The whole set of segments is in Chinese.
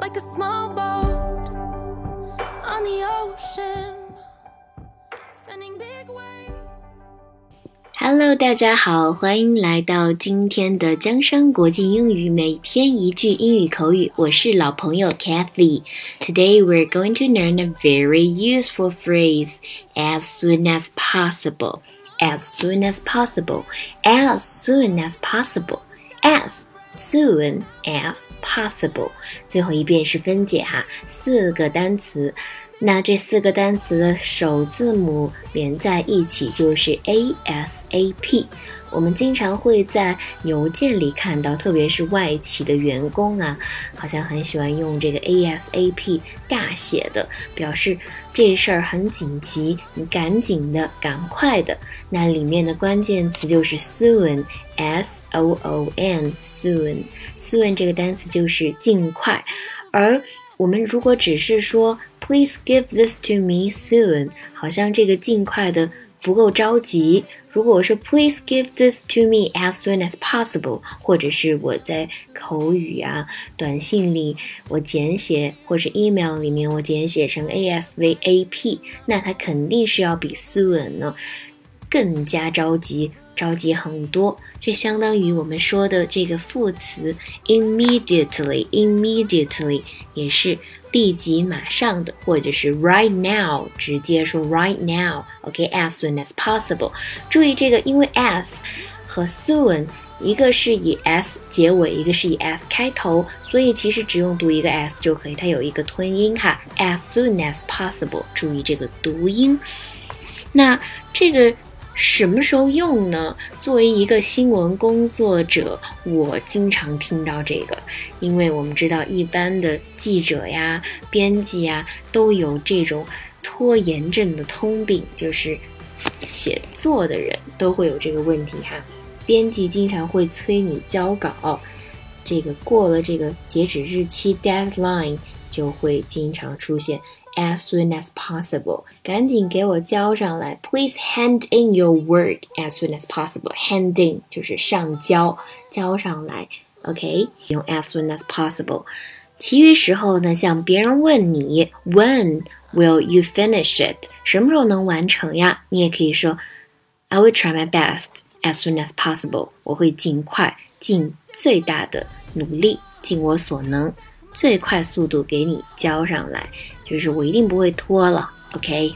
like a small boat on the ocean, sending big waves. Hello，大家好，欢迎来到今天的江山国际英语每天一句英语口语，我是老朋友 Kathy。Today we're going to learn a very useful phrase as soon as possible. As soon as possible. As soon as possible. As soon as possible。最后一遍是分解哈，四个单词。那这四个单词的首字母连在一起就是 A S A P。我们经常会在邮件里看到，特别是外企的员工啊，好像很喜欢用这个 A S A P 大写的，表示这事儿很紧急，你赶紧的，赶快的。那里面的关键词就是 soon，S O O N，soon，soon 这个单词就是尽快，而我们如果只是说 Please give this to me soon，好像这个尽快的不够着急。如果我说 Please give this to me as soon as possible，或者是我在口语啊、短信里我简写，或者 email 里面我简写成 ASVAP，那它肯定是要比 soon 呢更加着急。着急很多，这相当于我们说的这个副词 immediately，immediately 也是立即、马上的，或者是 right now，直接说 right now，OK，as soon as possible。注意这个，因为 as 和 soon 一个是以 s 结尾，一个是以 s 开头，所以其实只用读一个 s 就可以，它有一个吞音哈，as soon as possible，注意这个读音。那这个。什么时候用呢？作为一个新闻工作者，我经常听到这个，因为我们知道一般的记者呀、编辑呀都有这种拖延症的通病，就是写作的人都会有这个问题哈。编辑经常会催你交稿，这个过了这个截止日期 （deadline） 就会经常出现。as soon as possible，赶紧给我交上来。Please hand in your work as soon as possible. Hand in 就是上交，交上来。OK，用 as soon as possible。其余时候呢，像别人问你 When will you finish it？什么时候能完成呀？你也可以说 I will try my best as soon as possible。我会尽快，尽最大的努力，尽我所能， 最快速度给你交上来。就是我一定不会拖了，OK。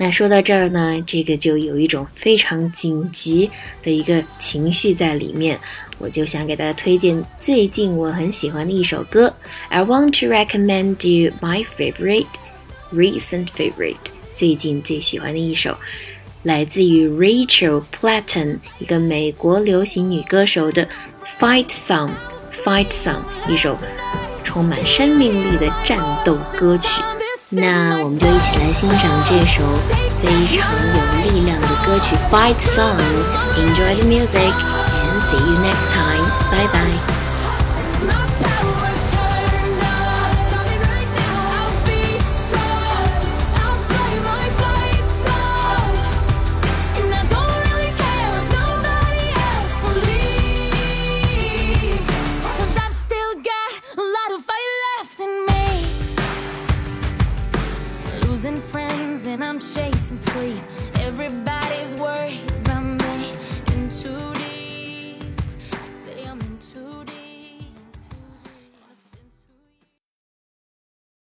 那说到这儿呢，这个就有一种非常紧急的一个情绪在里面，我就想给大家推荐最近我很喜欢的一首歌。I want to recommend you my favorite recent favorite，最近最喜欢的一首，来自于 Rachel Platten，一个美国流行女歌手的 Fight Song，Fight Song，一首充满生命力的战斗歌曲。那我们就一起来欣赏这首非常有力量的歌曲《Fight Song》。Enjoy the music and see you next time. Bye bye. and sleep.